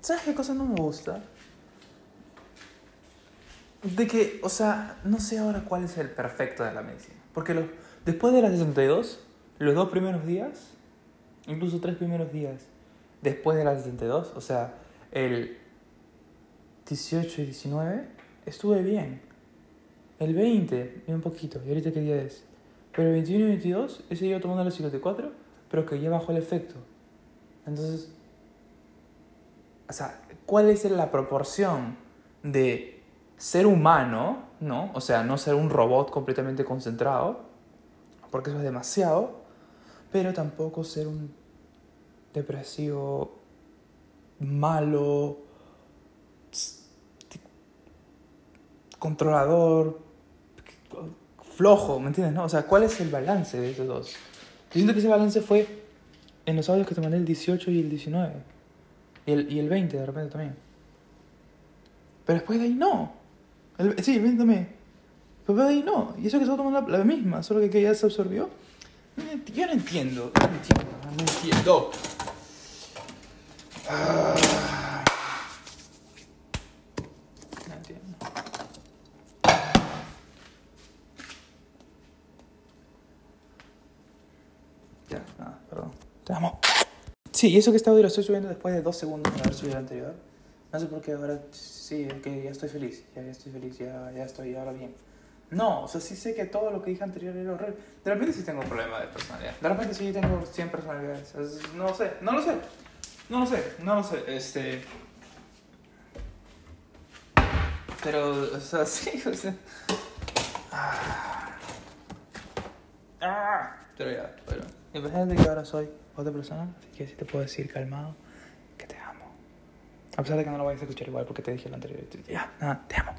¿Sabes qué cosa no me gusta? De que, o sea, no sé ahora cuál es el perfecto de la medicina. Porque los, después de las 62, los dos primeros días, incluso tres primeros días después de las 62, o sea, el 18 y 19, estuve bien. El 20, un poquito, y ahorita qué día es. Pero el 21 y 22 he seguido tomando los 54, pero que ya bajó el efecto. Entonces, o sea, ¿cuál es la proporción de ser humano, ¿no? O sea, no ser un robot completamente concentrado, porque eso es demasiado, pero tampoco ser un depresivo malo, controlador, flojo, ¿me entiendes? No? O sea, ¿cuál es el balance de esos dos? Yo siento que ese balance fue en los audios que te mandé el 18 y el 19. Y el, y el 20 de repente también. Pero después de ahí no. El, sí, el 20 también. Pero después de ahí no. Y eso que estaba tomando la, la misma, solo que, que ya se absorbió. Yo no entiendo. No entiendo. No entiendo. Ah. No entiendo. Ya, nada, perdón. Te amo. Sí, y eso que este audio lo estoy subiendo después de dos segundos de haber subido el anterior. No sé por qué ahora sí, es que ya estoy feliz. Ya, ya estoy feliz, ya, ya estoy ahora bien. No, o sea, sí sé que todo lo que dije anterior era horrible. De repente sí tengo un problema de personalidad. De repente sí tengo 100 personalidades. Es- no lo sé, no lo sé. No lo sé, no lo sé. Este. Pero, o sea, sí, o sea. Ah. Ah. Pero ya, bueno. Imagínate que ahora soy otra persona, así que sí te puedo decir calmado que te amo. A pesar de que no lo vayas a escuchar igual porque te dije lo anterior. Ya, nada, te amo.